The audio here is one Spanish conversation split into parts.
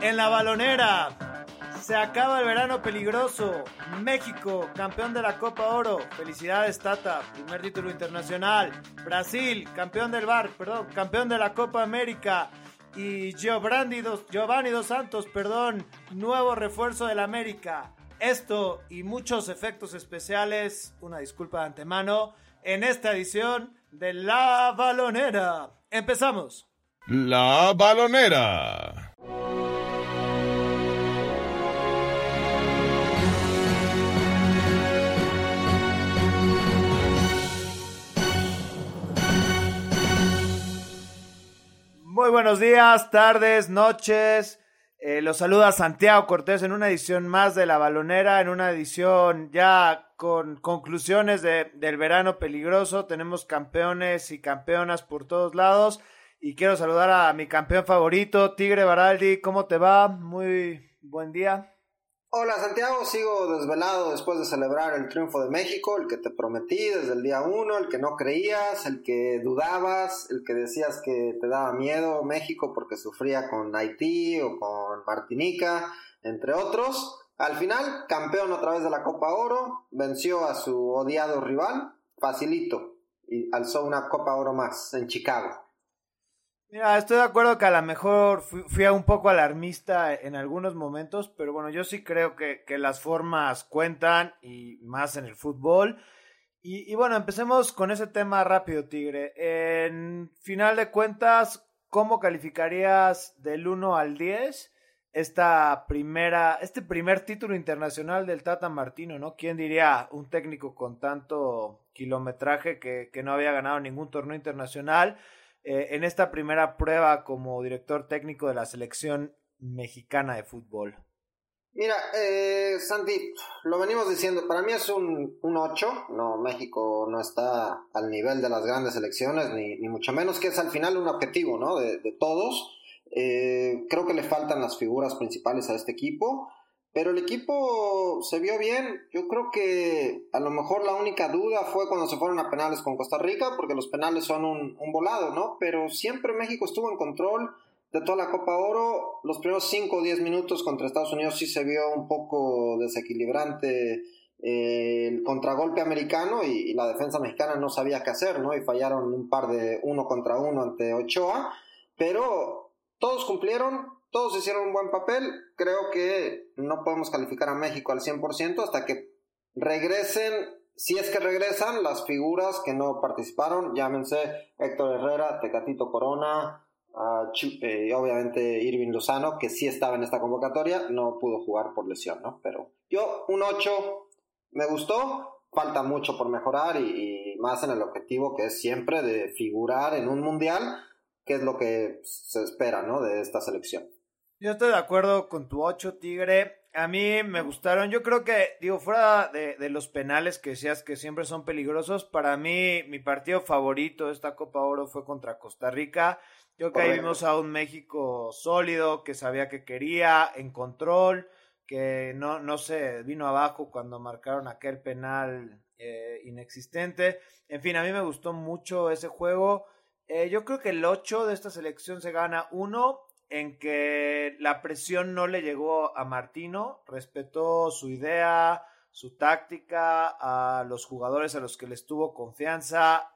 En la balonera se acaba el verano peligroso. México, campeón de la Copa Oro. Felicidades, Tata. Primer título internacional. Brasil, campeón del bar, perdón, campeón de la Copa América. Y Giovanni Dos, Giovanni Dos Santos, perdón, nuevo refuerzo del América. Esto y muchos efectos especiales, una disculpa de antemano, en esta edición de La Balonera. Empezamos. La balonera. Muy buenos días, tardes, noches. Eh, los saluda Santiago Cortés en una edición más de La Balonera, en una edición ya con conclusiones de, del verano peligroso. Tenemos campeones y campeonas por todos lados. Y quiero saludar a mi campeón favorito, Tigre Baraldi. ¿Cómo te va? Muy buen día. Hola Santiago, sigo desvelado después de celebrar el triunfo de México, el que te prometí desde el día uno, el que no creías, el que dudabas, el que decías que te daba miedo México porque sufría con Haití o con Martinica, entre otros. Al final, campeón a través de la Copa Oro, venció a su odiado rival, facilito, y alzó una Copa Oro más en Chicago. Mira, estoy de acuerdo que a lo mejor fui, fui un poco alarmista en algunos momentos, pero bueno, yo sí creo que, que las formas cuentan y más en el fútbol. Y, y, bueno, empecemos con ese tema rápido, Tigre. En final de cuentas, ¿cómo calificarías del 1 al 10 esta primera, este primer título internacional del Tata Martino, ¿no? ¿Quién diría un técnico con tanto kilometraje que, que no había ganado ningún torneo internacional? Eh, en esta primera prueba como director técnico de la selección mexicana de fútbol? Mira, eh, Santi, lo venimos diciendo, para mí es un, un 8, no, México no está al nivel de las grandes selecciones, ni, ni mucho menos que es al final un objetivo, ¿no? De, de todos. Eh, creo que le faltan las figuras principales a este equipo. Pero el equipo se vio bien. Yo creo que a lo mejor la única duda fue cuando se fueron a penales con Costa Rica, porque los penales son un, un volado, ¿no? Pero siempre México estuvo en control de toda la Copa Oro. Los primeros 5 o 10 minutos contra Estados Unidos sí se vio un poco desequilibrante eh, el contragolpe americano y, y, la defensa mexicana no sabía qué hacer, ¿no? Y fallaron un par de uno contra uno ante Ochoa. Pero todos cumplieron, todos hicieron un buen papel. Creo que no podemos calificar a México al 100% hasta que regresen, si es que regresan, las figuras que no participaron. Llámense Héctor Herrera, Tecatito Corona, uh, obviamente Irving Lozano, que sí estaba en esta convocatoria, no pudo jugar por lesión, ¿no? Pero yo, un 8, me gustó. Falta mucho por mejorar y, y más en el objetivo que es siempre de figurar en un mundial, que es lo que se espera, ¿no? De esta selección. Yo estoy de acuerdo con tu 8, Tigre. A mí me gustaron. Yo creo que, digo, fuera de, de, los penales que decías que siempre son peligrosos, para mí mi partido favorito de esta Copa Oro fue contra Costa Rica. Yo que ahí vimos a un México sólido, que sabía que quería, en control, que no, no se vino abajo cuando marcaron aquel penal eh, inexistente. En fin, a mí me gustó mucho ese juego. Eh, yo creo que el 8 de esta selección se gana uno en que la presión no le llegó a Martino, respetó su idea, su táctica, a los jugadores a los que les tuvo confianza,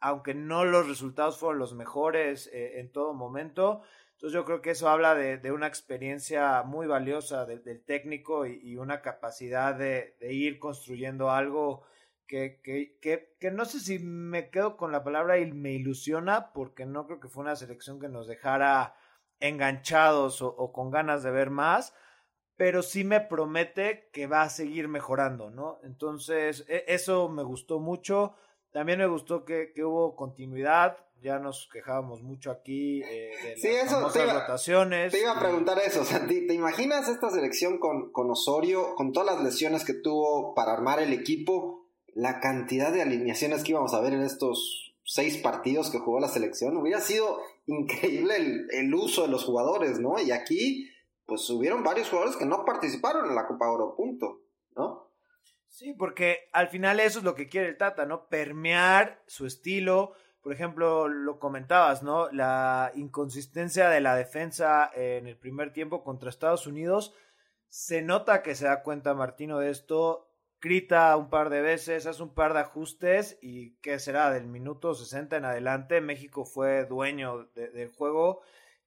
aunque no los resultados fueron los mejores eh, en todo momento. Entonces yo creo que eso habla de, de una experiencia muy valiosa de, del técnico y, una capacidad de, de ir construyendo algo que, que, que, que, no sé si me quedo con la palabra y me ilusiona, porque no creo que fue una selección que nos dejara enganchados o, o, con ganas de ver más, pero sí me promete que va a seguir mejorando, ¿no? Entonces, eso me gustó mucho. También me gustó que, que hubo continuidad. Ya nos quejábamos mucho aquí eh, de sí, las eso, te iba, rotaciones. Te iba a preguntar eso. O sea, ¿te, ¿te, imaginas esta selección con, con Osorio, con todas las lesiones que tuvo para armar el equipo? La cantidad de alineaciones que íbamos a ver en estos seis partidos que jugó la selección. Hubiera sido increíble el, el, uso de los jugadores, ¿no? Y aquí, pues hubieron varios jugadores que no participaron en la Copa Oro, punto, ¿no? Sí, porque al final eso es lo que quiere el Tata, ¿no? Permear su estilo, por ejemplo, lo comentabas, ¿no? La inconsistencia de la defensa en el primer tiempo contra Estados Unidos. Se nota que se da cuenta Martino de esto, grita un par de veces, hace un par de ajustes y ¿qué será? Del minuto 60 en adelante, México fue dueño del juego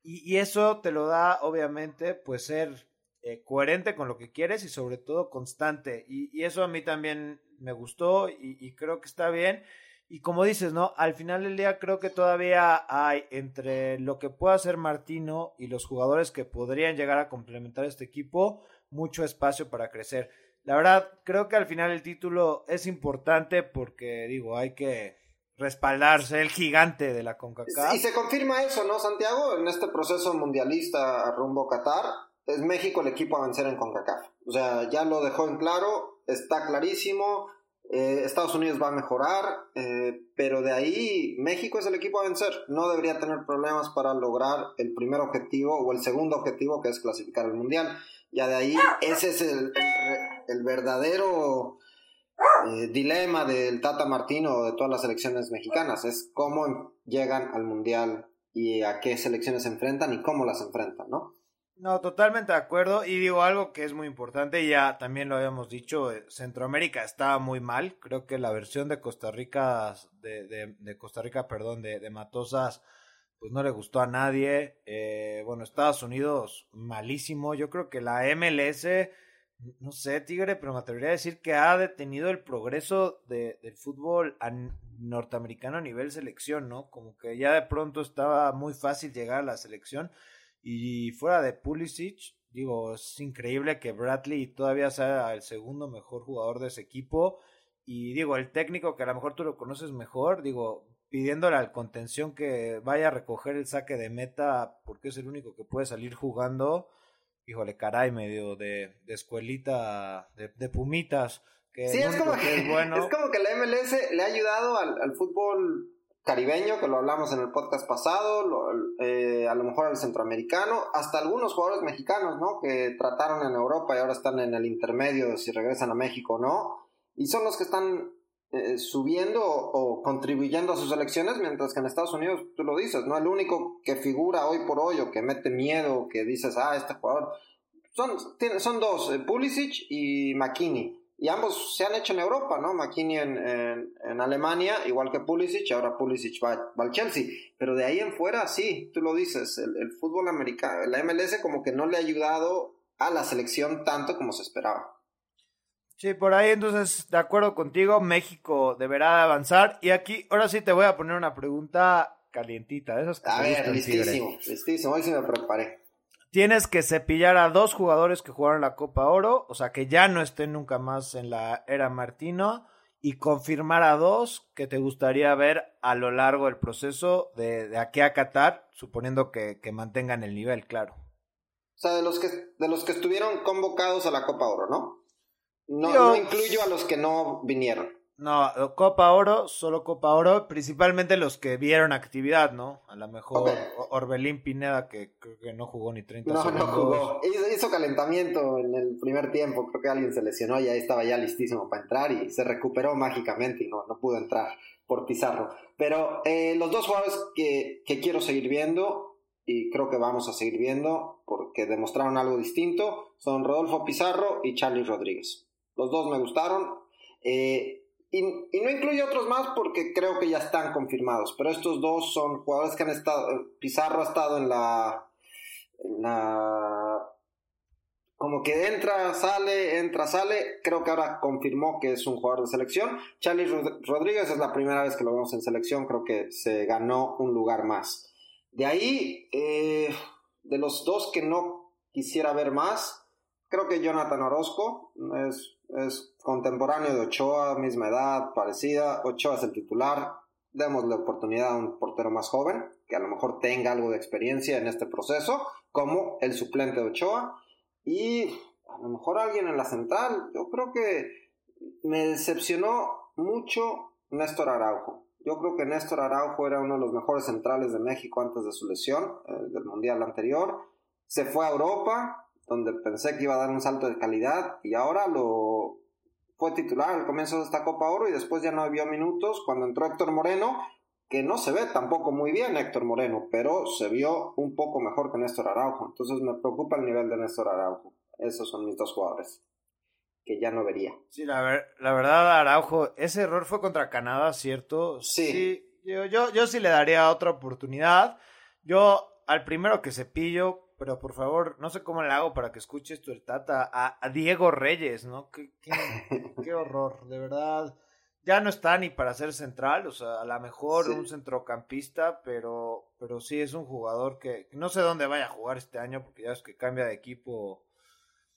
y, eso te lo da, obviamente, pues ser eh, coherente con lo que quieres y sobre todo constante. Y, eso a mí también me gustó y, creo que está bien. Y como dices, ¿no? Al final del día creo que todavía hay entre lo que pueda hacer Martino y los jugadores que podrían llegar a complementar este equipo, mucho espacio para crecer. La verdad, creo que al final el título es importante porque, digo, hay que respaldarse el gigante de la CONCACAF. Y se confirma eso, ¿no, Santiago? En este proceso mundialista rumbo Qatar, es México el equipo a vencer en CONCACAF. O sea, ya lo dejó en claro, está clarísimo. Eh, Estados Unidos va a mejorar, eh, pero de ahí México es el equipo a vencer. No debería tener problemas para lograr el primer objetivo o el segundo objetivo, que es clasificar al mundial. Ya de ahí, ese es el verdadero eh, dilema del Tata Martino o de todas las selecciones mexicanas. Es cómo llegan al Mundial y a qué selecciones se enfrentan y cómo las enfrentan, ¿no? No, totalmente de acuerdo. Y digo algo que es muy importante, ya también lo habíamos dicho, eh, Centroamérica estaba muy mal. Creo que la versión de Costa Rica, de, de, Costa Rica, perdón, de, de, Matosas, pues no le gustó a nadie. Eh, bueno, Estados Unidos, malísimo. Yo creo que la MLS no sé, Tigre, pero me atrevería a decir que ha detenido el progreso de, del fútbol norteamericano a nivel selección, ¿no? Como que ya de pronto estaba muy fácil llegar a la selección y fuera de Pulisic, digo, es increíble que Bradley todavía sea el segundo mejor jugador de ese equipo y digo, el técnico que a lo mejor tú lo conoces mejor, digo, pidiéndole al contención que vaya a recoger el saque de meta porque es el único que puede salir jugando híjole, caray, medio de, de escuelita, de, de, pumitas. Que sí, es como que, es, bueno... es como que la MLS le ha ayudado al, al fútbol caribeño, que lo hablamos en el podcast pasado, eh, a lo mejor al centroamericano, hasta algunos jugadores mexicanos, ¿no? Que trataron en Europa y ahora están en el intermedio de si regresan a México o no. Y son los que están eh, subiendo o, contribuyendo a sus elecciones, mientras que en Estados Unidos, tú lo dices, ¿no? El único que figura hoy por hoy o que mete miedo, que dices, ah, este jugador, son, son dos, eh, Pulisic y McKinney. Y ambos se han hecho en Europa, ¿no? McKinney en, en, Alemania, igual que Pulisic, ahora Pulisic va, al Chelsea. Pero de ahí en fuera, sí, tú lo dices, el, el fútbol americano, la MLS como que no le ha ayudado a la selección tanto como se esperaba. Sí, por ahí entonces, de acuerdo contigo, México deberá avanzar. Y aquí, ahora sí te voy a poner una pregunta calientita. Esas a ver, listísimo, listísimo, hoy sí me preparé. Tienes que cepillar a dos jugadores que jugaron la Copa Oro, o sea, que ya no estén nunca más en la era Martino, y confirmar a dos que te gustaría ver a lo largo del proceso de, de aquí a Qatar, suponiendo que, que mantengan el nivel, claro. O sea, de los que, de los que estuvieron convocados a la Copa Oro, ¿no? No, no incluyo a los que no vinieron. No, Copa Oro, solo Copa Oro, principalmente los que vieron actividad, ¿no? A lo mejor Orbelín Pineda, que creo que no jugó ni 30 no, No, jugó. Hizo, calentamiento en el primer tiempo, creo que alguien se lesionó y ahí estaba ya listísimo para entrar y se recuperó mágicamente y no, no pudo entrar por Pizarro. Pero eh, los dos jugadores que, que quiero seguir viendo y creo que vamos a seguir viendo porque demostraron algo distinto son Rodolfo Pizarro y Charlie Rodríguez. Los dos me gustaron. Eh, y, no incluyo otros más porque creo que ya están confirmados. Pero estos dos son jugadores que han estado. Pizarro ha estado en la. En la como que entra, sale, entra, sale. Creo que ahora confirmó que es un jugador de selección. Charlie Rodríguez es la primera vez que lo vemos en selección. Creo que se ganó un lugar más. De ahí, eh, de los dos que no quisiera ver más, creo que Jonathan Orozco es es contemporáneo de Ochoa, misma edad, parecida. Ochoa es el titular. Demos la oportunidad a un portero más joven, que a lo mejor tenga algo de experiencia en este proceso, como el suplente de Ochoa. Y a lo mejor alguien en la central. Yo creo que me decepcionó mucho Néstor Araujo. Yo creo que Néstor Araujo era uno de los mejores centrales de México antes de su lesión eh, del Mundial anterior. Se fue a Europa, donde pensé que iba a dar un salto de calidad y ahora lo fue titular al comienzo de esta Copa Oro y después ya no había minutos. Cuando entró Héctor Moreno, que no se ve tampoco muy bien Héctor Moreno, pero se vio un poco mejor que Néstor Araujo. Entonces me preocupa el nivel de Néstor Araujo. Esos son mis dos jugadores que ya no vería. Sí, la, la verdad, Araujo, ese error fue contra Canadá, ¿cierto? Sí. yo, yo, yo sí le daría otra oportunidad. Yo al primero que se pillo, pero por favor, no sé cómo le hago para que escuches tu Tata a, Diego Reyes, ¿no? Qué, qué, horror, de verdad. Ya no está ni para ser central, o sea, a lo mejor un centrocampista, pero, pero sí es un jugador que, no sé dónde vaya a jugar este año, porque ya es que cambia de equipo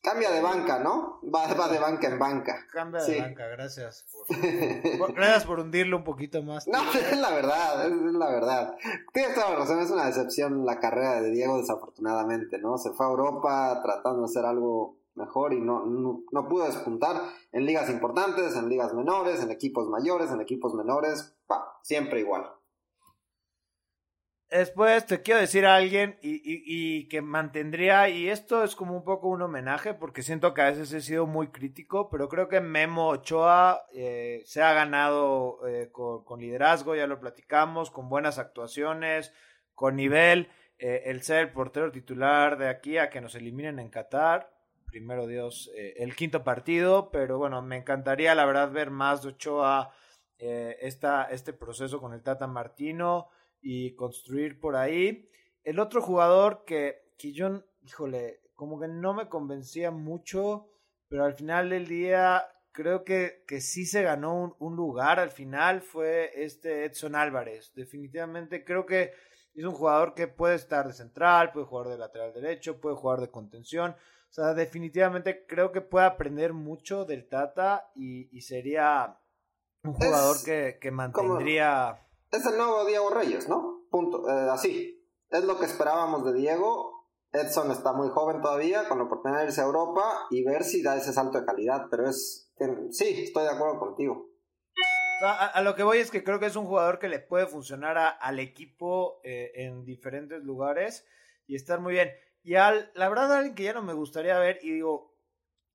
Cambia de banca, ¿no? Va, va de banca en banca. Cambia de banca, gracias por, gracias por hundirlo un poquito más. No, es la verdad, es, la verdad. Tienes toda la razón, es una decepción la carrera de Diego desafortunadamente, ¿no? Se fue a Europa tratando de hacer algo mejor y no, no, pudo despuntar en ligas importantes, en ligas menores, en equipos mayores, en equipos menores, pa, siempre igual. Después te quiero decir a alguien y, y, que mantendría, y esto es como un poco un homenaje, porque siento que a veces he sido muy crítico, pero creo que Memo Ochoa eh, se ha ganado eh, con, liderazgo, ya lo platicamos, con buenas actuaciones, con nivel, eh, el ser el portero titular de aquí a que nos eliminen en Qatar, primero Dios, el quinto partido, pero bueno, me encantaría la verdad ver más de Ochoa esta, este proceso con el Tata Martino y construir por ahí. El otro jugador que, que yo, híjole, como que no me convencía mucho, pero al final del día creo que, que sí se ganó un, lugar al final fue este Edson Álvarez. Definitivamente creo que es un jugador que puede estar de central, puede jugar de lateral derecho, puede jugar de contención. O sea, definitivamente creo que puede aprender mucho del Tata y, sería un jugador que, que, mantendría es el nuevo Diego Reyes, ¿no? Punto. Eh, así. Es lo que esperábamos de Diego. Edson está muy joven todavía, con la oportunidad de irse a Europa y ver si da ese salto de calidad. Pero es. Sí, estoy de acuerdo contigo. A, lo que voy es que creo que es un jugador que le puede funcionar al equipo eh, en diferentes lugares y estar muy bien. Y al, la verdad, alguien que ya no me gustaría ver, y digo,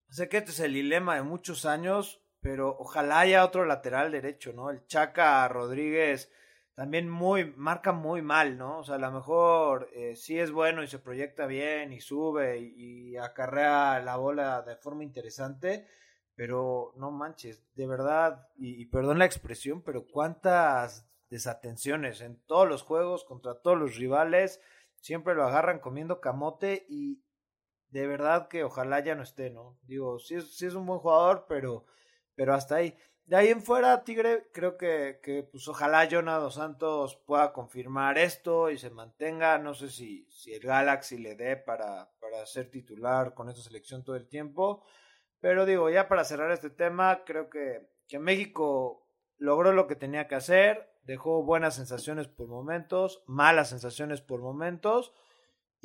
sé que este es el dilema de muchos años, pero ojalá haya otro lateral derecho, ¿no? El Chaca Rodríguez también muy, marca muy mal, ¿no? O sea, a lo mejor eh, sí es bueno y se proyecta bien y sube y, acarrea la bola de forma interesante, pero no manches, de verdad, y, perdón la expresión, pero cuántas desatenciones en todos los juegos contra todos los rivales, siempre lo agarran comiendo camote y de verdad que ojalá ya no esté, ¿no? Digo, sí es, sí es un buen jugador, pero, pero hasta ahí. De ahí en fuera, Tigre, creo que, que pues ojalá Jonah Dos Santos pueda confirmar esto y se mantenga. No sé si, si el Galaxy le dé para, para ser titular con esta selección todo el tiempo. Pero digo, ya para cerrar este tema, creo que, que México logró lo que tenía que hacer, dejó buenas sensaciones por momentos, malas sensaciones por momentos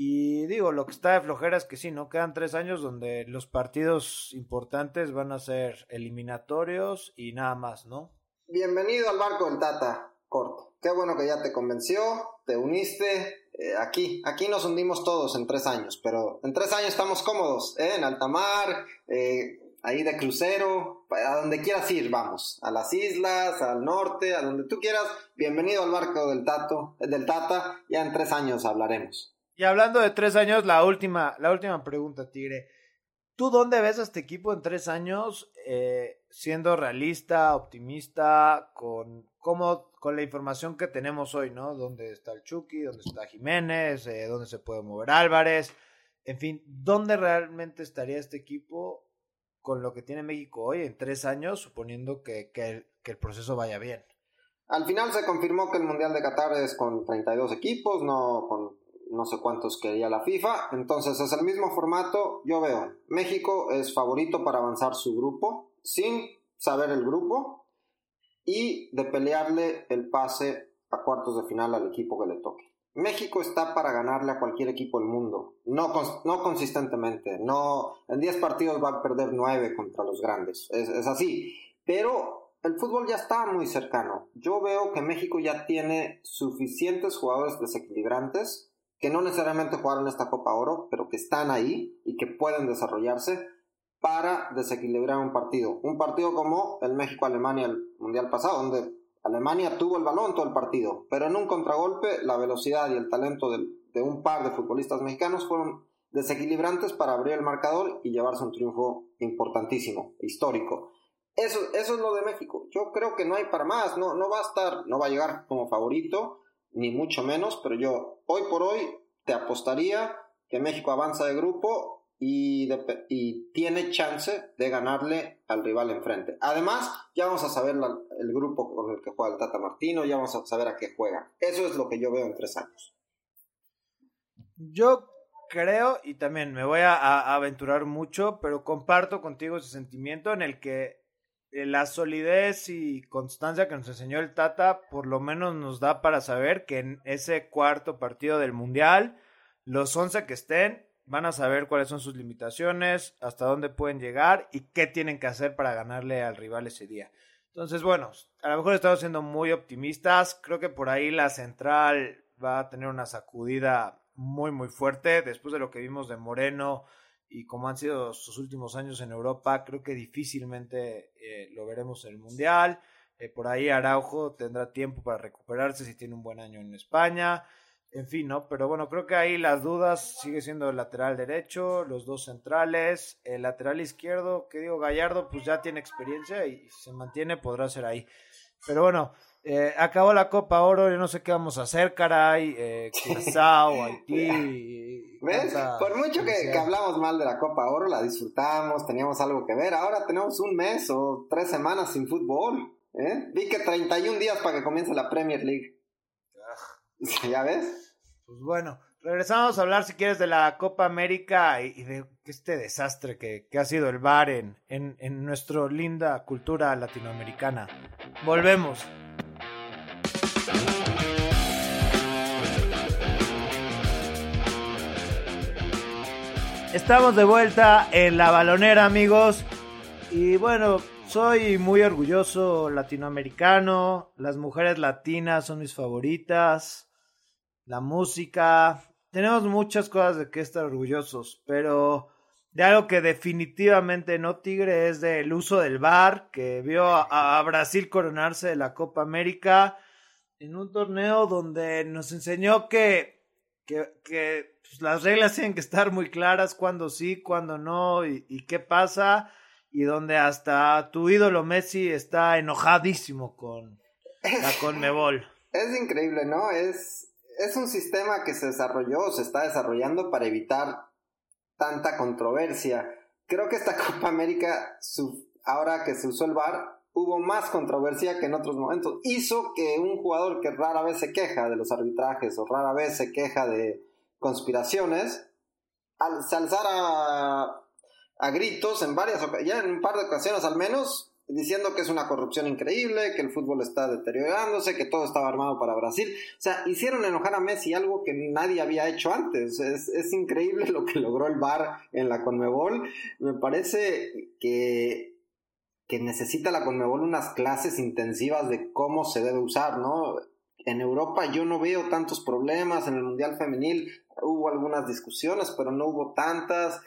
y digo, lo que está de flojera es que sí, ¿no? Quedan tres años donde los partidos importantes van a ser eliminatorios y nada más, ¿no? Bienvenido al barco del Tata, corto. Qué bueno que ya te convenció, te uniste. Eh, aquí, aquí nos hundimos todos en tres años, pero en tres años estamos cómodos, ¿eh? En alta mar, eh, ahí de crucero, a donde quieras ir, vamos. A las islas, al norte, a donde tú quieras. Bienvenido al barco del, tato, del Tata. Ya en tres años hablaremos. Y hablando de tres años, la última, la última pregunta, Tigre. ¿Tú dónde ves a este equipo en tres años eh, siendo realista, optimista, con, cómo, con la información que tenemos hoy, ¿no? ¿Dónde está el Chucky? ¿Dónde está Jiménez? Eh, ¿Dónde se puede mover Álvarez? En fin, ¿dónde realmente estaría este equipo con lo que tiene México hoy en tres años, suponiendo que, que el proceso vaya bien? Al final se confirmó que el Mundial de Qatar es con 32 equipos, no con no sé cuántos quería la FIFA. Entonces es el mismo formato. Yo veo, México es favorito para avanzar su grupo sin saber el grupo y de pelearle el pase a cuartos de final al equipo que le toque. México está para ganarle a cualquier equipo del mundo, no, no consistentemente, no, en 10 partidos va a perder 9 contra los grandes, es, es así, pero el fútbol ya está muy cercano. Yo veo que México ya tiene suficientes jugadores desequilibrantes que no necesariamente jugaron esta Copa Oro, pero que están ahí y que pueden desarrollarse para desequilibrar un partido. Un partido como el México-Alemania el Mundial pasado, donde Alemania tuvo el balón todo el partido, pero en un contragolpe la velocidad y el talento de un par de futbolistas mexicanos fueron desequilibrantes para abrir el marcador y llevarse un triunfo importantísimo, histórico. Eso, eso es lo de México. Yo creo que no hay para más, no, no va a estar, no va a llegar como favorito, ni mucho menos, pero yo hoy por hoy te apostaría que México avanza de grupo y, tiene chance de ganarle al rival enfrente. Además, ya vamos a saber el grupo con el que juega el Tata Martino, ya vamos a saber a qué juega. Eso es lo que yo veo en tres años. Yo creo, y también me voy a, aventurar mucho, pero comparto contigo ese sentimiento en el que la solidez y constancia que nos enseñó el Tata por lo menos nos da para saber que en ese cuarto partido del Mundial, los 11 que estén van a saber cuáles son sus limitaciones, hasta dónde pueden llegar y qué tienen que hacer para ganarle al rival ese día. Entonces, bueno, a lo mejor estamos siendo muy optimistas. Creo que por ahí la central va a tener una sacudida muy, muy fuerte. Después de lo que vimos de Moreno y como han sido sus últimos años en Europa, creo que difícilmente eh, lo veremos en el Mundial. Eh, por ahí Araujo tendrá tiempo para recuperarse si tiene un buen año en España. En fin, ¿no? Pero bueno, creo que ahí las dudas sigue siendo el lateral derecho, los dos centrales, el lateral izquierdo, que digo, Gallardo pues ya tiene experiencia y si se mantiene podrá ser ahí. Pero bueno, eh, acabó la Copa Oro, yo no sé qué vamos a hacer, caray. Eh, Haití. ¿Ves? Por mucho que, hablamos mal de la Copa Oro, la disfrutamos, teníamos algo que ver. Ahora tenemos un mes o tres semanas sin fútbol. ¿eh? Vi que 31 días para que comience la Premier League. ¿Ya ves? Pues bueno, regresamos a hablar, si quieres, de la Copa América y, de este desastre que, ha sido el bar en, en, en nuestra linda cultura latinoamericana. Volvemos. Estamos de vuelta en la balonera, amigos. Y bueno, soy muy orgulloso latinoamericano. Las mujeres latinas son mis favoritas. La música. Tenemos muchas cosas de que estar orgullosos, pero de algo que definitivamente no tigre es del uso del bar, que vio a, a Brasil coronarse de la Copa América en un torneo donde nos enseñó que, que, que pues, las reglas tienen que estar muy claras, cuándo sí, cuándo no, y, qué pasa, y donde hasta tu ídolo Messi está enojadísimo con la Conmebol. Es increíble, ¿no? Es, es un sistema que se desarrolló, se está desarrollando para evitar tanta controversia. Creo que esta Copa América, ahora que se usó el VAR, hubo más controversia que en otros momentos. Hizo que un jugador que rara vez se queja de los arbitrajes o rara vez se queja de conspiraciones, al, alzara a, gritos en varias ya en un par de ocasiones al menos, diciendo que es una corrupción increíble, que el fútbol está deteriorándose, que todo estaba armado para Brasil. O sea, hicieron enojar a Messi algo que nadie había hecho antes. Es, es increíble lo que logró el VAR en la Conmebol. Me parece que que necesita la Conmebol unas clases intensivas de cómo se debe usar, ¿no? En Europa yo no veo tantos problemas, en el Mundial Femenil hubo algunas discusiones, pero no hubo tantas.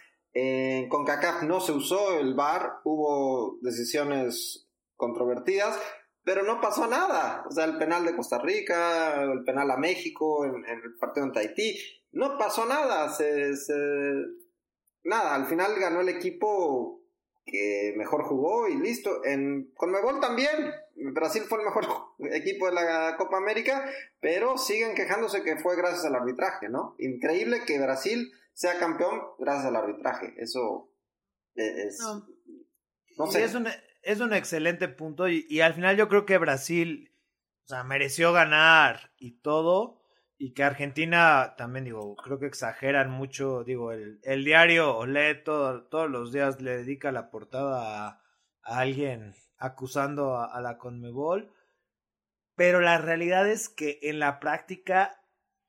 con CACAF no se usó el VAR, hubo decisiones controvertidas, pero no pasó nada. O sea, el penal de Costa Rica, el penal a México, en, el partido ante Haití, no pasó nada. se, nada, al final ganó el equipo que mejor jugó y listo. En Conmebol también, Brasil fue el mejor equipo de la Copa América, pero siguen quejándose que fue gracias al arbitraje, ¿no? Increíble que Brasil sea campeón gracias al arbitraje. Eso es... No, sé. Es un, es un excelente punto y, y al final yo creo que Brasil, o sea, mereció ganar y todo y que Argentina también, digo, creo que exageran mucho, digo, el, el diario Olé todos los días le dedica la portada a, alguien acusando a, la Conmebol, pero la realidad es que en la práctica,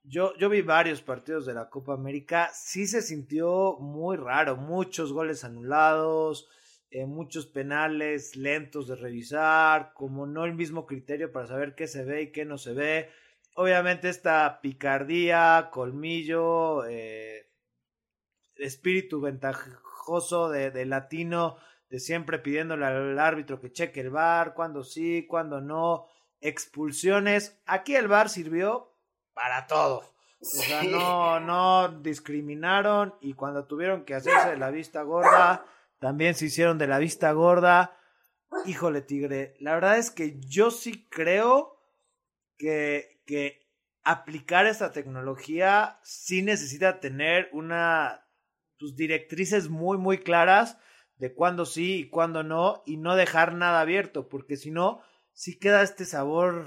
yo, yo vi varios partidos de la Copa América, sí se sintió muy raro, muchos goles anulados, eh, muchos penales lentos de revisar, como no el mismo criterio para saber qué se ve y qué no se ve obviamente esta picardía, colmillo, eh, espíritu ventajoso de, latino, de siempre pidiéndole al árbitro que cheque el bar, cuando sí, cuando no, expulsiones. Aquí el VAR sirvió para todo. O sea, no, no discriminaron y cuando tuvieron que hacerse de la vista gorda, también se hicieron de la vista gorda. Híjole, Tigre, la verdad es que yo sí creo que, que aplicar esta tecnología sí necesita tener una tus directrices muy muy claras de cuándo sí y cuándo no y no dejar nada abierto porque si no sí queda este sabor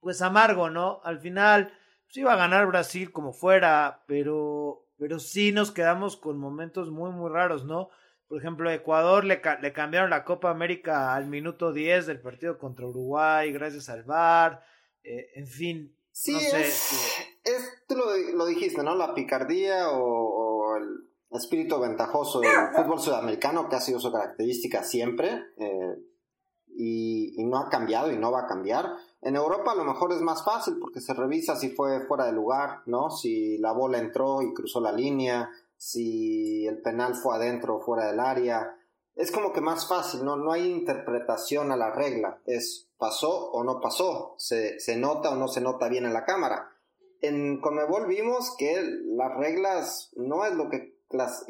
pues amargo no al final sí iba a ganar Brasil como fuera pero pero sí nos quedamos con momentos muy muy raros no por ejemplo Ecuador le, le cambiaron la Copa América al minuto 10 del partido contra Uruguay gracias al VAR eh, en fin Sí, es, tú lo, dijiste, ¿no? La picardía o, el espíritu ventajoso del fútbol sudamericano, que ha sido su característica siempre, eh, y, no ha cambiado y no va a cambiar. En Europa a lo mejor es más fácil porque se revisa si fue fuera de lugar, ¿no? Si la bola entró y cruzó la línea, si el penal fue adentro o fuera del área. Es como que más fácil, ¿no? No hay interpretación a la regla. Es pasó o no pasó, se, nota o no se nota bien en la cámara. En Conmebol vimos que las reglas no es lo que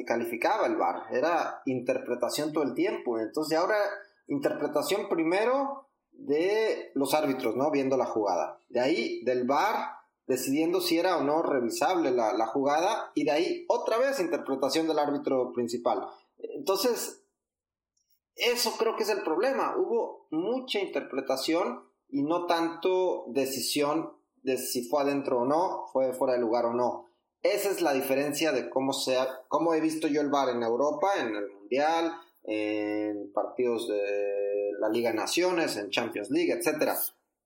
calificaba el VAR, era interpretación todo el tiempo. Entonces ahora interpretación primero de los árbitros, ¿no? Viendo la jugada. De ahí del VAR decidiendo si era o no revisable la, la jugada y de ahí otra vez interpretación del árbitro principal. Entonces, eso creo que es el problema. Hubo mucha interpretación y no tanto decisión de si fue adentro o no, fue fuera de lugar o no. Esa es la diferencia de cómo, sea, cómo he visto yo el VAR en Europa, en el Mundial, en partidos de la Liga Naciones, en Champions League, etc.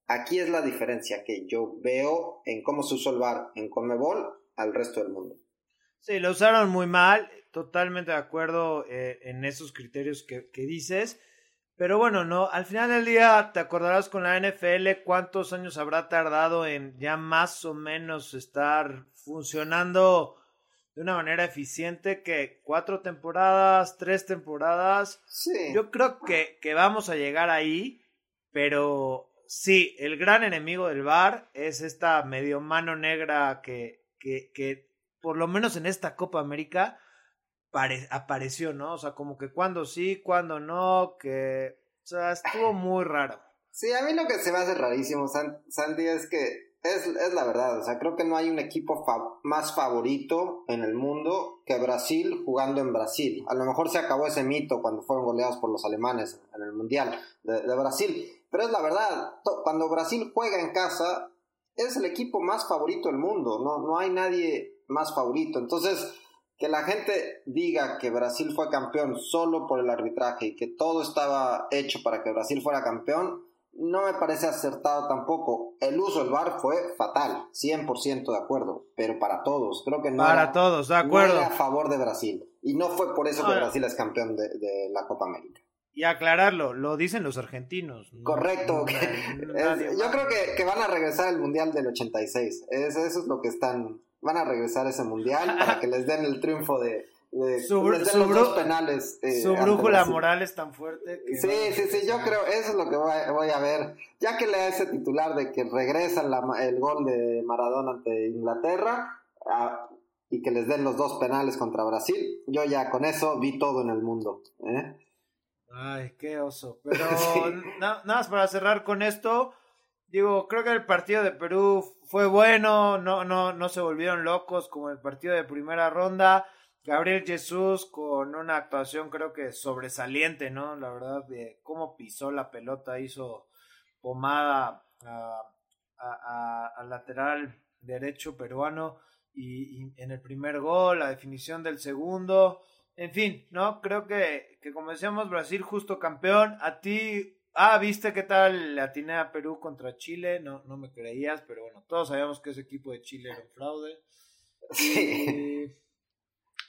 Aquí es la diferencia que yo veo en cómo se usó el VAR en Conmebol al resto del mundo. Sí, lo usaron muy mal totalmente de acuerdo eh, en esos criterios que, dices. Pero bueno, no, al final del día te acordarás con la NFL cuántos años habrá tardado en ya más o menos estar funcionando de una manera eficiente que cuatro temporadas, tres temporadas. Sí. Yo creo que, que vamos a llegar ahí, pero sí, el gran enemigo del VAR es esta medio mano negra que, que, que por lo menos en esta Copa América apareció, ¿no? O sea, como que cuando sí, cuando no, que... O sea, estuvo muy raro. Sí, a mí lo que se me hace rarísimo, Sandy, es que es, es, la verdad. O sea, creo que no hay un equipo más favorito en el mundo que Brasil jugando en Brasil. A lo mejor se acabó ese mito cuando fueron goleados por los alemanes en el Mundial de, de Brasil. Pero es la verdad. Cuando Brasil juega en casa, es el equipo más favorito del mundo. No, no hay nadie más favorito. Entonces que la gente diga que Brasil fue campeón solo por el arbitraje y que todo estaba hecho para que Brasil fuera campeón, no me parece acertado tampoco. El uso del VAR fue fatal, 100% de acuerdo, pero para todos, creo que no para todos, de acuerdo. a favor de Brasil y no fue por eso que Brasil es campeón de, la Copa América. Y aclararlo, lo dicen los argentinos. Correcto. yo creo que, que, van a regresar al Mundial del 86. eso es lo que están van a regresar a ese mundial para que les den el triunfo de, su, les den los penales. Eh, su brújula moral es tan fuerte. sí, sí, sí, yo creo, eso es lo que voy, a ver. Ya que lea ese titular de que regresa el gol de Maradona ante Inglaterra y que les den los dos penales contra Brasil, yo ya con eso vi todo en el mundo. ¿eh? Ay, qué oso. Pero nada más para cerrar con esto. Digo, creo que el partido de Perú fue bueno, no, no, no se volvieron locos como el partido de primera ronda. Gabriel Jesús con una actuación creo que sobresaliente, ¿no? La verdad, de cómo pisó la pelota, hizo pomada al lateral derecho peruano y, en el primer gol, la definición del segundo. En fin, ¿no? Creo que, que como decíamos, Brasil justo campeón. A ti, Ah, ¿viste qué tal atiné a Perú contra Chile? No, no me creías, pero bueno, todos sabíamos que ese equipo de Chile era un fraude. Sí.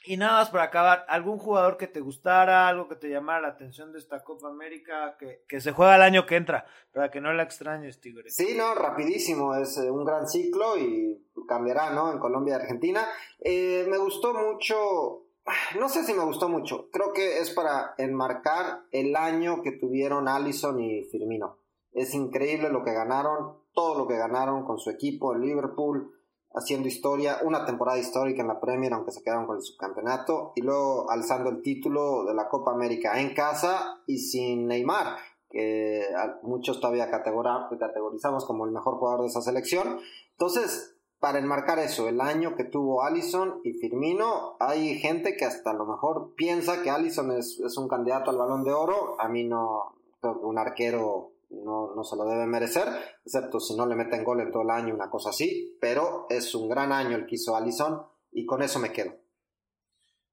Y, nada más para acabar, ¿algún jugador que te gustara, algo que te llamara la atención de esta Copa América, que, que se juega el año que entra, para que no la extrañes, Tigre? Sí, no, rapidísimo, es eh, un gran ciclo y cambiará, ¿no? En Colombia y Argentina. Eh, me gustó mucho no sé si me gustó mucho. Creo que es para enmarcar el año que tuvieron Allison y Firmino. Es increíble lo que ganaron, todo lo que ganaron con su equipo en Liverpool, haciendo historia, una temporada histórica en la Premier, aunque se quedaron con el subcampeonato, y luego alzando el título de la Copa América en casa y sin Neymar, que muchos todavía categorizamos como el mejor jugador de esa selección. Entonces, para enmarcar eso, el año que tuvo Allison y Firmino, hay gente que hasta a lo mejor piensa que Allison es, un candidato al balón de oro. A mí no, un arquero no, no, se lo debe merecer, excepto si no le meten gol en todo el año, una cosa así. Pero es un gran año el que hizo Allison y con eso me quedo.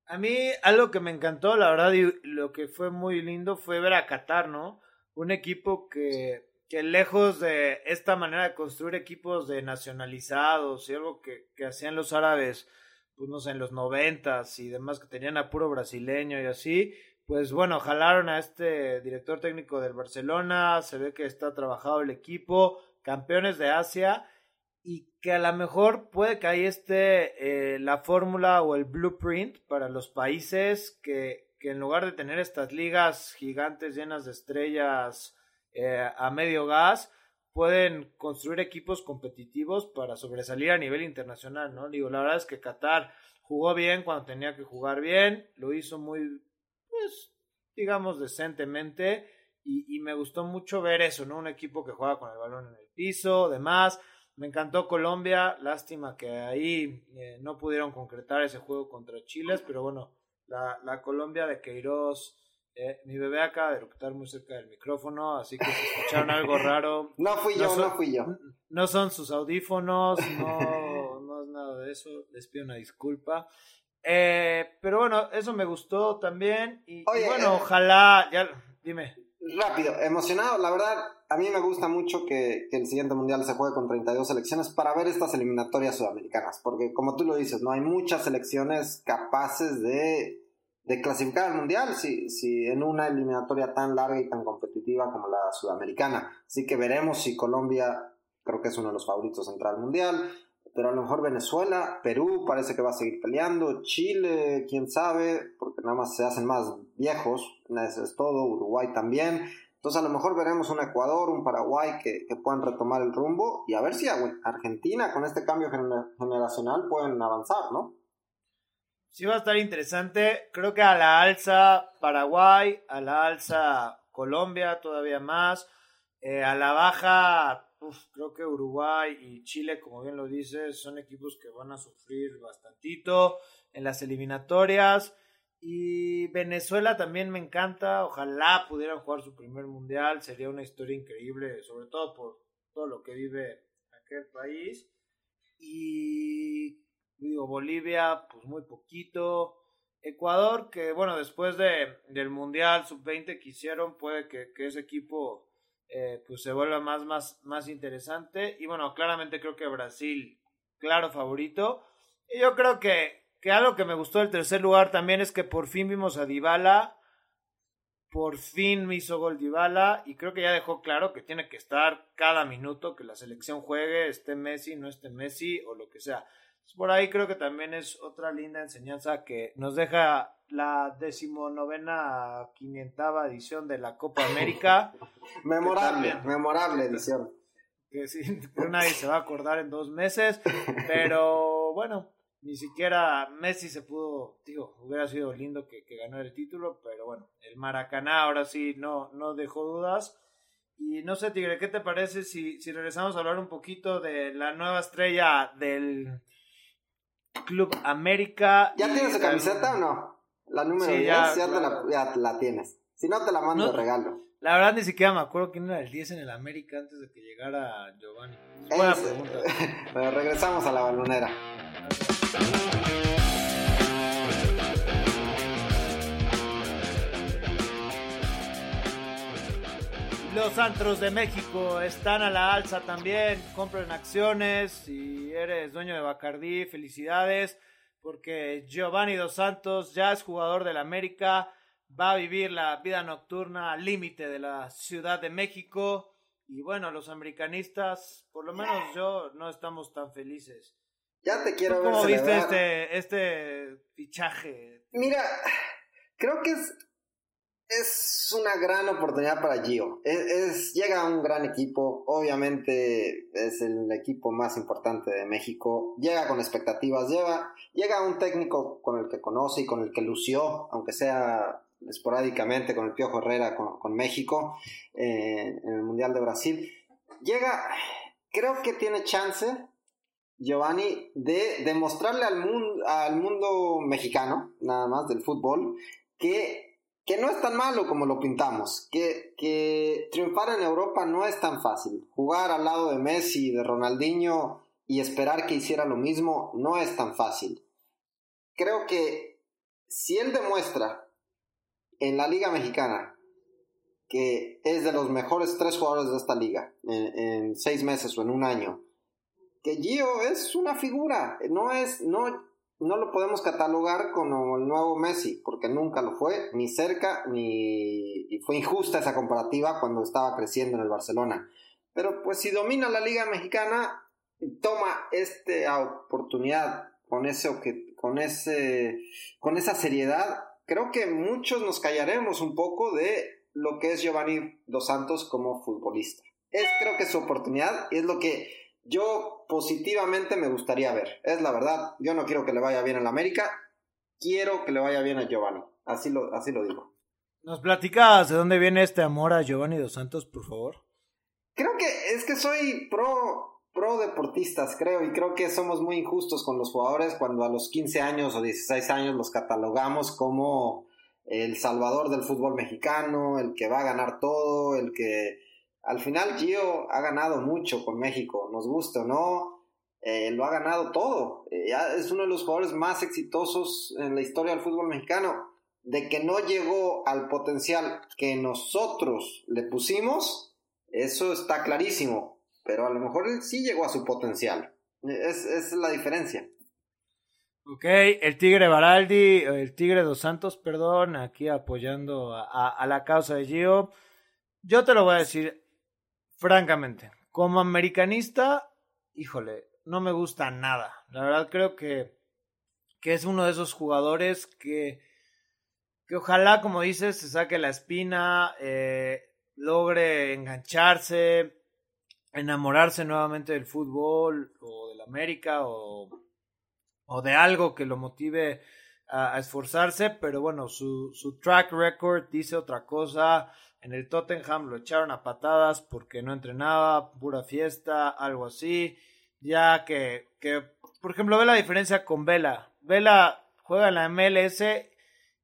A mí algo que me encantó, la verdad, y lo que fue muy lindo fue ver a Qatar, ¿no? Un equipo que que lejos de esta manera de construir equipos de nacionalizados y algo que, hacían los árabes, pues no sé, en los noventas y demás, que tenían a puro brasileño y así, pues bueno, jalaron a este director técnico del Barcelona, se ve que está trabajado el equipo, campeones de Asia, y que a lo mejor puede que ahí esté eh, la fórmula o el blueprint para los países que, que en lugar de tener estas ligas gigantes llenas de estrellas, eh, a medio gas pueden construir equipos competitivos para sobresalir a nivel internacional, ¿no? La verdad es que Qatar jugó bien cuando tenía que jugar bien, lo hizo muy, pues, digamos, decentemente y, me gustó mucho ver eso, ¿no? Un equipo que juega con el balón en el piso, demás. Me encantó Colombia, lástima que ahí eh, no pudieron concretar ese juego contra Chile, pero bueno, la, la Colombia de Queiroz eh, mi bebé acaba de eructar muy cerca del micrófono, así que si escucharon algo raro. No fui yo, no, fui yo. No son sus audífonos, no, no es nada de eso. Les pido una disculpa. Eh, pero bueno, eso me gustó también. Y, bueno, eh, ojalá. Ya, dime. Rápido, emocionado. La verdad, a mí me gusta mucho que, que, el siguiente mundial se juegue con 32 selecciones para ver estas eliminatorias sudamericanas. Porque, como tú lo dices, no hay muchas selecciones capaces de de clasificar al mundial si, si en una eliminatoria tan larga y tan competitiva como la sudamericana. Así que veremos si Colombia, creo que es uno de los favoritos a entrar al mundial, pero a lo mejor Venezuela, Perú parece que va a seguir peleando, Chile, quién sabe, porque nada más se hacen más viejos, eso es todo, Uruguay también. Entonces a lo mejor veremos un Ecuador, un Paraguay que, que puedan retomar el rumbo y a ver si Argentina con este cambio generacional pueden avanzar, ¿no? Sí va a estar interesante. Creo que a la alza Paraguay, a la alza Colombia todavía más. Eh, a la baja, creo que Uruguay y Chile, como bien lo dices, son equipos que van a sufrir bastantito en las eliminatorias. Y Venezuela también me encanta. Ojalá pudieran jugar su primer mundial. Sería una historia increíble, sobre todo por todo lo que vive aquel país. Y Digo, Bolivia, pues muy poquito. Ecuador, que bueno, después de, del Mundial Sub-20 que hicieron, puede que, ese equipo eh, pues se vuelva más, más, más interesante. Y bueno, claramente creo que Brasil, claro favorito. Y yo creo que, que algo que me gustó del tercer lugar también es que por fin vimos a Dybala. Por fin me hizo gol Dybala y creo que ya dejó claro que tiene que estar cada minuto que la selección juegue, esté Messi, no esté Messi o lo que sea. Por ahí creo que también es otra linda enseñanza que nos deja la decimonovena quinientava edición de la Copa América. memorable, memorable edición. Que sí, nadie se va a acordar en dos meses, pero bueno, ni siquiera Messi se pudo, digo, hubiera sido lindo que, que ganara el título, pero bueno, el Maracaná ahora sí no, no dejó dudas. Y no sé, Tigre, ¿qué te parece si, si regresamos a hablar un poquito de la nueva estrella del Club América. ¿Ya tienes su camiseta o no? La número 10, ya, te la, tienes. Si no, te la mando de regalo. La verdad ni siquiera me acuerdo quién era el 10 en el América antes de que llegara Giovanni. Buena pregunta. Pero regresamos a la balonera. Los antros de México están a la alza también. Compren acciones. Si eres dueño de Bacardí, felicidades. Porque Giovanni Dos Santos ya es jugador del América. Va a vivir la vida nocturna al límite de la Ciudad de México. Y bueno, los americanistas, por lo menos yo, no estamos tan felices. Ya te quiero ver. ¿Cómo viste este, este fichaje? Mira, creo que es es una gran oportunidad para Gio. Es, llega un gran equipo, obviamente es el equipo más importante de México, llega con expectativas, llega, llega un técnico con el que conoce y con el que lució, aunque sea esporádicamente con el Piojo Herrera con, México eh, en el Mundial de Brasil. Llega, creo que tiene chance Giovanni de demostrarle al mundo, al mundo mexicano, nada más del fútbol, que que no es tan malo como lo pintamos, que, que triunfar en Europa no es tan fácil. Jugar al lado de Messi, de Ronaldinho y esperar que hiciera lo mismo no es tan fácil. Creo que si él demuestra en la Liga Mexicana que es de los mejores tres jugadores de esta liga en, en seis meses o en un año, que Gio es una figura, no es, no, no lo podemos catalogar como el nuevo Messi, porque nunca lo fue, ni cerca, ni y fue injusta esa comparativa cuando estaba creciendo en el Barcelona. Pero pues si domina la Liga Mexicana, toma esta oportunidad con ese con ese con esa seriedad, creo que muchos nos callaremos un poco de lo que es Giovanni Dos Santos como futbolista. Es creo que su oportunidad es lo que yo positivamente me gustaría ver. Es la verdad. Yo no quiero que le vaya bien a la América. Quiero que le vaya bien a Giovanni. Así lo, así lo digo. ¿Nos platicas de dónde viene este amor a Giovanni Dos Santos, por favor? Creo que es que soy pro, pro deportistas, creo, y creo que somos muy injustos con los jugadores cuando a los 15 años o 16 años los catalogamos como el salvador del fútbol mexicano, el que va a ganar todo, el que al final Gio ha ganado mucho con México, nos gusta o no, eh, lo ha ganado todo. Eh, es uno de los jugadores más exitosos en la historia del fútbol mexicano. De que no llegó al potencial que nosotros le pusimos, eso está clarísimo. Pero a lo mejor él sí llegó a su potencial. Es, es la diferencia. Ok, el Tigre Baraldi, el Tigre Dos Santos, perdón, aquí apoyando a, a la causa de Gio. Yo te lo voy a decir, francamente, como americanista, híjole, no me gusta nada. La verdad creo que, que es uno de esos jugadores que, que ojalá, como dices, se saque la espina, eh, logre engancharse, enamorarse nuevamente del fútbol o del América o, o de algo que lo motive a, esforzarse, pero bueno, su, su track record dice otra cosa. En el Tottenham lo echaron a patadas porque no entrenaba, pura fiesta, algo así. Ya que, que por ejemplo, ve la diferencia con Vela. Vela juega en la MLS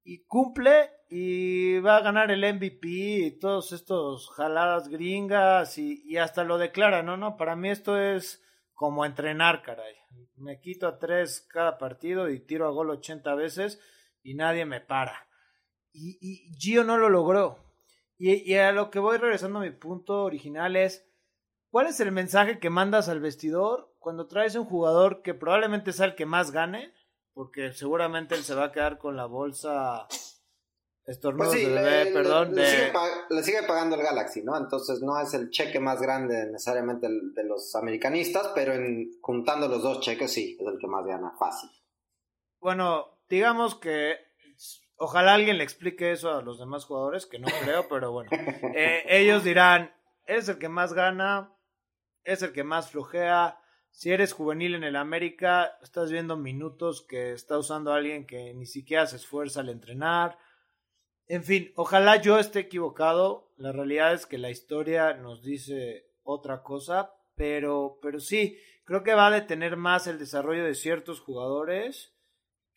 y cumple y va a ganar el MVP y todos estos jaladas gringas y, y hasta lo declara, no, no, para mí esto es como entrenar, caray. Me quito a tres cada partido y tiro a gol 80 veces y nadie me para. Y, y Gio no lo logró. Y, a lo que voy regresando a mi punto original es, ¿cuál es el mensaje que mandas al vestidor cuando traes un jugador que probablemente sea el que más gane? Porque seguramente él se va a quedar con la bolsa estornudos pues de bebé, perdón. Le, sigue pagando el Galaxy, ¿no? Entonces no es el cheque más grande necesariamente de los americanistas, pero en, juntando los dos cheques sí, es el que más gana, fácil. Bueno, digamos que Ojalá alguien le explique eso a los demás jugadores, que no creo, pero bueno. Eh, ellos dirán, es el que más gana, es el que más flojea. Si eres juvenil en el América, estás viendo minutos que está usando alguien que ni siquiera se esfuerza al entrenar. En fin, ojalá yo esté equivocado. La realidad es que la historia nos dice otra cosa, pero, pero sí, creo que va a detener más el desarrollo de ciertos jugadores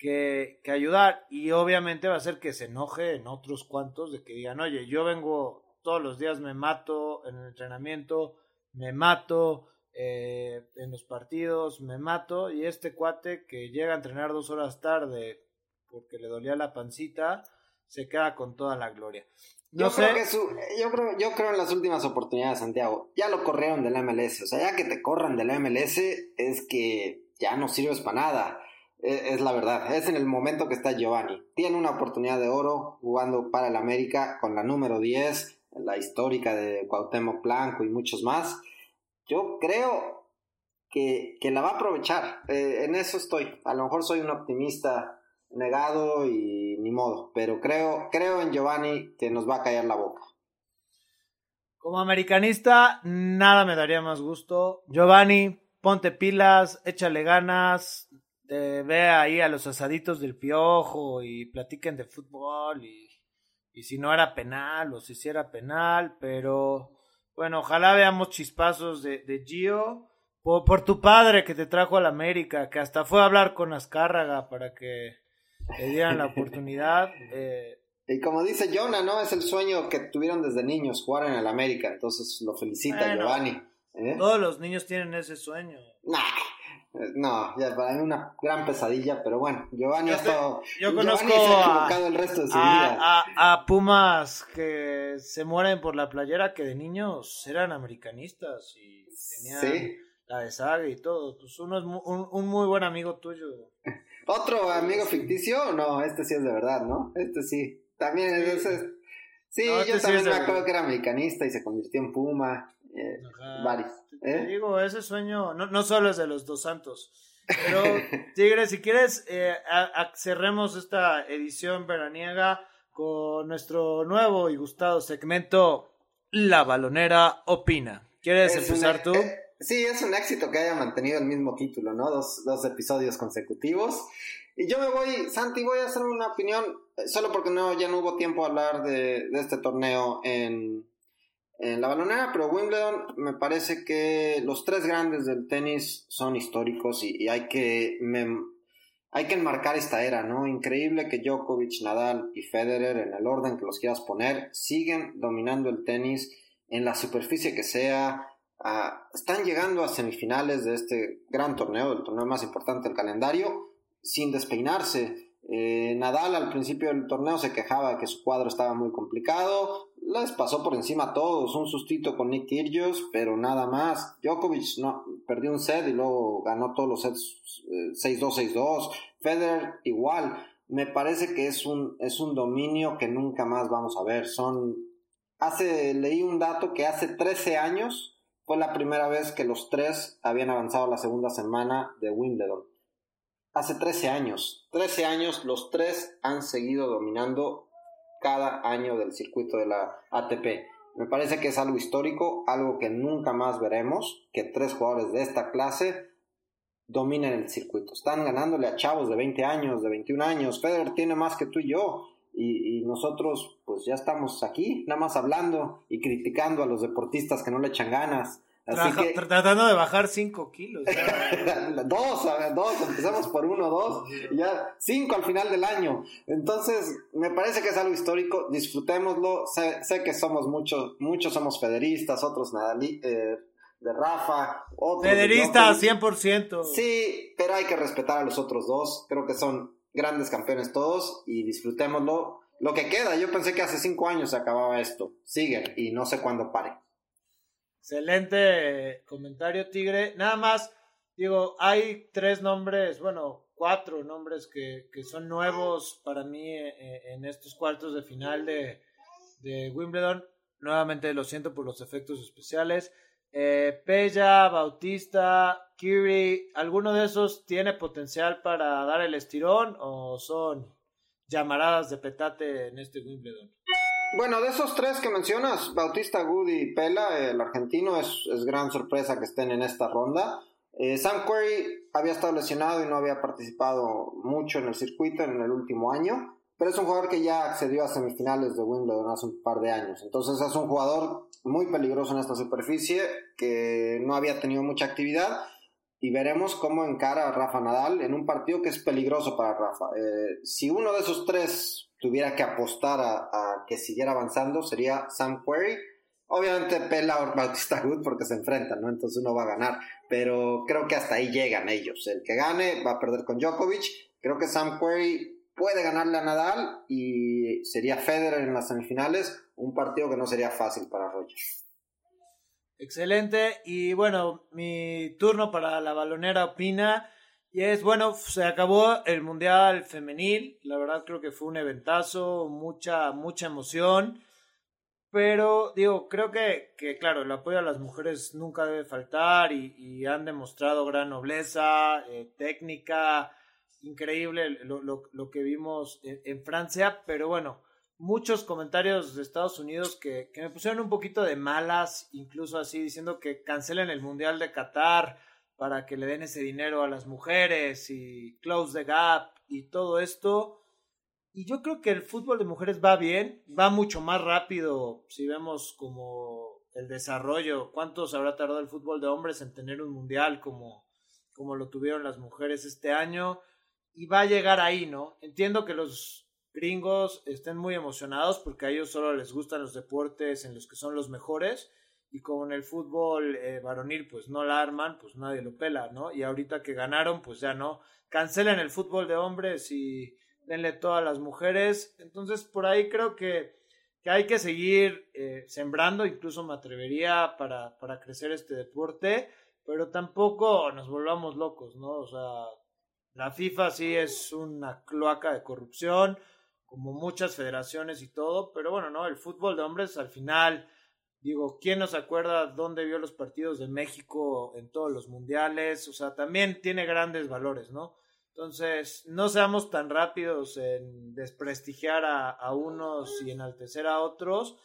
que, ayudar y obviamente va a hacer que se enoje en otros cuantos de que digan, oye, yo vengo todos los días, me mato en el entrenamiento, me mato eh, en los partidos, me mato y este cuate que llega a entrenar dos horas tarde porque le dolía la pancita, se queda con toda la gloria. yo, Creo que yo, creo, yo creo en las últimas oportunidades, Santiago. Ya lo corrieron del MLS. O sea, ya que te corran del MLS es que ya no sirves para nada. Es, la verdad, es en el momento que está Giovanni. Tiene una oportunidad de oro jugando para el América con la número 10, la histórica de Cuauhtémoc Blanco y muchos más. Yo creo que, que la va a aprovechar. Eh, en eso estoy. A lo mejor soy un optimista negado y ni modo. Pero creo, creo en Giovanni que nos va a caer la boca. Como americanista, nada me daría más gusto. Giovanni, ponte pilas, échale ganas, ve ahí a los asaditos del piojo y platiquen de fútbol y, y si no era penal o si sí era penal, pero bueno, ojalá veamos chispazos de, de Gio. Por, por, tu padre que te trajo a la América, que hasta fue a hablar con Azcárraga para que le dieran la oportunidad. Eh, y como dice Jonah, ¿no? Es el sueño que tuvieron desde niños, jugar en el América. Entonces lo felicita Giovanni. ¿eh? Todos los niños tienen ese sueño. No, ya para mí una gran pesadilla, pero bueno, Giovanni yo, ha estado. Yo conozco a, el resto de su vida. A, Pumas que se mueren por la playera que de niños eran americanistas y tenían la de saga y todo. Pues uno es un, un muy buen amigo tuyo. ¿Otro amigo ficticio? No, este sí es de verdad, ¿no? Este sí. También es Sí, yo este también me acuerdo que era americanista y se convirtió en Puma. Eh, varios. ¿Eh? digo, ese sueño no, no solo es de los dos santos. Pero, Tigre, si quieres, eh, cerremos esta edición veraniega con nuestro nuevo y gustado segmento La Balonera Opina. ¿Quieres empezar tú? Eh, sí, es un éxito que haya mantenido el mismo título, ¿no? Dos, dos episodios consecutivos. Y yo me voy, Santi, voy a hacer una opinión, eh, solo porque no, ya no hubo tiempo a hablar de, este torneo en, la balonera, pero Wimbledon me parece que los tres grandes del tenis son históricos y, hay que hay que enmarcar esta era, ¿no? Increíble que Djokovic, Nadal y Federer, en el orden que los quieras poner, siguen dominando el tenis en la superficie que sea. Ah, están llegando a semifinales de este gran torneo, el torneo más importante del calendario sin despeinarse. Eh, Nadal al principio del torneo se quejaba de que su cuadro estaba muy complicado, les pasó por encima a todos, un sustito con Nick Kyrgios, pero nada más. Djokovic no, perdió un set y luego ganó todos los sets 6-2, eh, 6-2. Federer igual. Me parece que es un, es un dominio que nunca más vamos a ver. Son, hace, leí un dato que hace 13 años fue la primera vez que los tres habían avanzado la segunda semana de Wimbledon hace 13 años. 13 años los tres han seguido dominando cada año del circuito de la ATP. Me parece que es algo histórico, algo que nunca más veremos, que tres jugadores de esta clase dominen el circuito. Están ganándole a chavos de 20 años, de 21 años. Federer tiene más que tú y yo. Y, y, nosotros pues ya estamos aquí, nada más hablando y criticando a los deportistas que no le echan ganas. Tratando de bajar 5 kilos. dos, dos, empezamos por uno, dos, y ya cinco al final del año. Entonces, me parece que es algo histórico, disfrutémoslo. Sé, que somos muchos, muchos somos federistas, otros nadalí, eh, de Rafa, otros. Federista, 100%. Sí, pero hay que respetar a los otros dos. Creo que son grandes campeones todos y disfrutémoslo. Lo que queda, yo pensé que hace cinco años se acababa esto. Sigue y no sé cuándo pare. Excelente comentario, Tigre. Nada más, digo, hay tres nombres, bueno, cuatro nombres que, son nuevos para mí eh, eh, en estos cuartos de final de, Wimbledon. Nuevamente lo siento por los efectos especiales. Eh, Pella, Bautista, Curie, ¿alguno de esos tiene potencial para dar el estirón o son llamaradas de petate en este Wimbledon? Bueno, de esos tres que mencionas, Bautista, Good y Pela, el argentino, es, gran sorpresa que estén en esta ronda. Eh, Sam Querrey había estado lesionado y no había participado mucho en el circuito en el último año, pero es un jugador que ya accedió a semifinales de Wimbledon hace un par de años. Entonces es un jugador muy peligroso en esta superficie que no había tenido mucha actividad y veremos cómo encara a Rafa Nadal en un partido que es peligroso para Rafa. Eh, si uno de esos tres tuviera que apostar a, que siguiera avanzando sería Sam Query. Obviamente Pela o Bautista Good porque se enfrentan, ¿no? Entonces uno va a ganar. Pero creo que hasta ahí llegan ellos. El que gane va a perder con Djokovic. Creo que Sam Query puede ganarle a Nadal y sería Federer en las semifinales. Un partido que no sería fácil para Roger. Excelente. Y bueno, mi turno para la balonera opina. Y es bueno, se acabó el Mundial Femenil, la verdad creo que fue un eventazo, mucha, mucha emoción, pero digo, creo que, que claro, el apoyo a las mujeres nunca debe faltar y, han demostrado gran nobleza, eh, técnica increíble lo, que vimos en, Francia, pero bueno, muchos comentarios de Estados Unidos que, que, me pusieron un poquito de malas, incluso así diciendo que cancelen el Mundial de Qatar para que le den ese dinero a las mujeres y close the gap y todo esto. Y yo creo que el fútbol de mujeres va bien, va mucho más rápido si vemos como el desarrollo, cuánto habrá tardado el fútbol de hombres en tener un mundial como, como lo tuvieron las mujeres este año y va a llegar ahí, ¿no? Entiendo que los gringos estén muy emocionados porque a ellos solo les gustan los deportes en los que son los mejores y con el fútbol eh, varonil pues no la arman, pues nadie lo pela, ¿no? Y ahorita que ganaron pues ya no, cancelen el fútbol de hombres y denle todas las mujeres. Entonces, por ahí creo que, que hay que seguir eh, sembrando, incluso me atrevería para, para crecer este deporte, pero tampoco nos volvamos locos, ¿no? O sea, la FIFA sí es una cloaca de corrupción, como muchas federaciones y todo, pero bueno, ¿no? El fútbol de hombres al final, digo, ¿quién nos acuerda dónde vio los partidos de México en todos los mundiales? O sea, también tiene grandes valores, ¿no? Entonces, no seamos tan rápidos en desprestigiar a, unos y enaltecer a otros.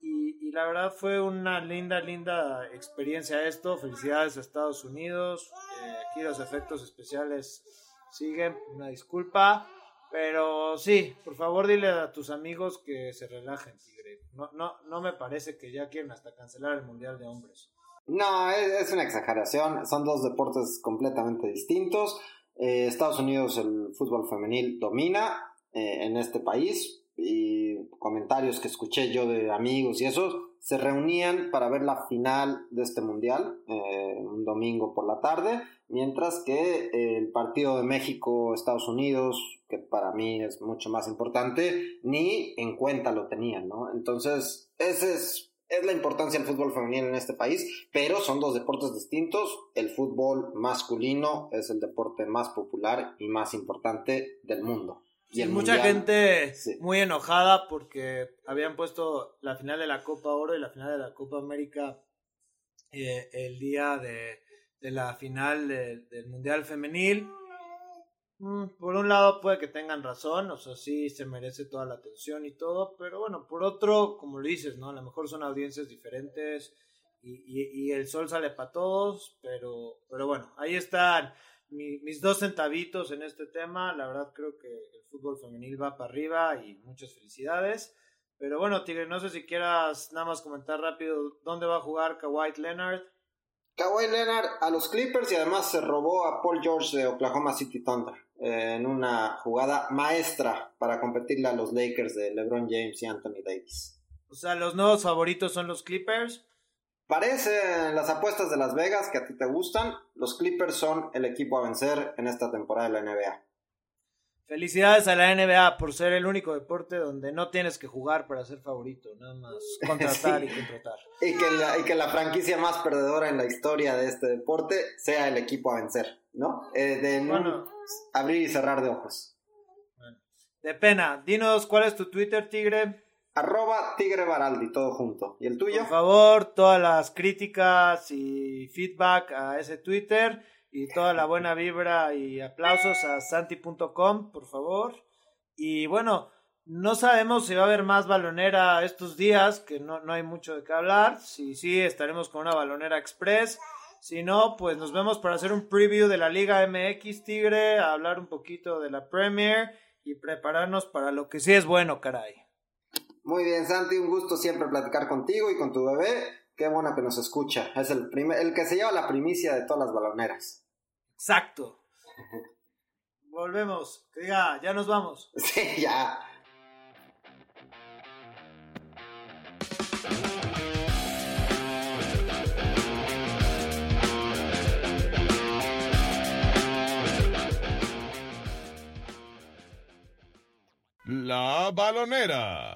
Y, la verdad fue una linda, linda experiencia esto. Felicidades a Estados Unidos. Eh, aquí los efectos especiales siguen. Una disculpa. Pero sí, por favor dile a tus amigos que se relajen, Tigre. No, no, no me parece que ya quieren hasta cancelar el Mundial de Hombres. No, es una exageración. Son dos deportes completamente distintos. Eh, Estados Unidos el fútbol femenil domina eh, en este país y comentarios que escuché yo de amigos y esos se reunían para ver la final de este mundial eh, un domingo por la tarde mientras que el partido de México Estados Unidos que para mí es mucho más importante ni en cuenta lo tenían no entonces ese es es la importancia del fútbol femenino en este país, pero son dos deportes distintos. El fútbol masculino es el deporte más popular y más importante del mundo. Y mucha gente muy enojada porque habían puesto la final de la Copa Oro y la final de la Copa América eh, el día de, la final del Mundial Femenil. Mm, por un lado puede que tengan razón, o sea, sí se merece toda la atención y todo, pero bueno, por otro, como lo dices, ¿no? A lo mejor son audiencias diferentes y, el sol sale para todos, pero, pero bueno, ahí están mis dos centavitos en este tema. La verdad creo que el fútbol femenil va para arriba y muchas felicidades. Pero bueno, Tigre, no sé si quieras nada más comentar rápido dónde va a jugar Kawhi Leonard. Kawhi Leonard a los Clippers y además se robó a Paul George de Oklahoma City Thunder en una jugada maestra para competirle a los Lakers de LeBron James y Anthony Davis. O sea, los nuevos favoritos son los Clippers. Parece las apuestas de Las Vegas que a ti te gustan. Los Clippers son el equipo a vencer en esta temporada de la NBA. Felicidades a la NBA por ser el único deporte donde no tienes que jugar para ser favorito, nada más contratar y contratar. Y que, la, y que la franquicia más perdedora en la historia de este deporte sea el equipo a vencer, ¿no? Eh, de bueno, abrir y cerrar de ojos. De pena, dinos cuál es tu Twitter, Tigre. Arroba Tigre Baraldi, todo junto. ¿Y el tuyo? Por favor, todas las críticas y feedback a ese Twitter y toda la buena vibra y aplausos a santi.com, por favor. Y bueno, no sabemos si va a haber más balonera estos días, que no, no hay mucho de qué hablar. Si sí, estaremos con una balonera express. Si no, pues nos vemos para hacer un preview de la Liga MX Tigre, hablar un poquito de la Premier y prepararnos para lo que sí es bueno, caray. Muy bien, Santi, un gusto siempre platicar contigo y con tu bebé. Qué bueno que nos escucha. Es el, primer, el que se lleva la primicia de todas las baloneras. Exacto. Volvemos. Que ya, ya nos vamos. Sí, ya. La balonera.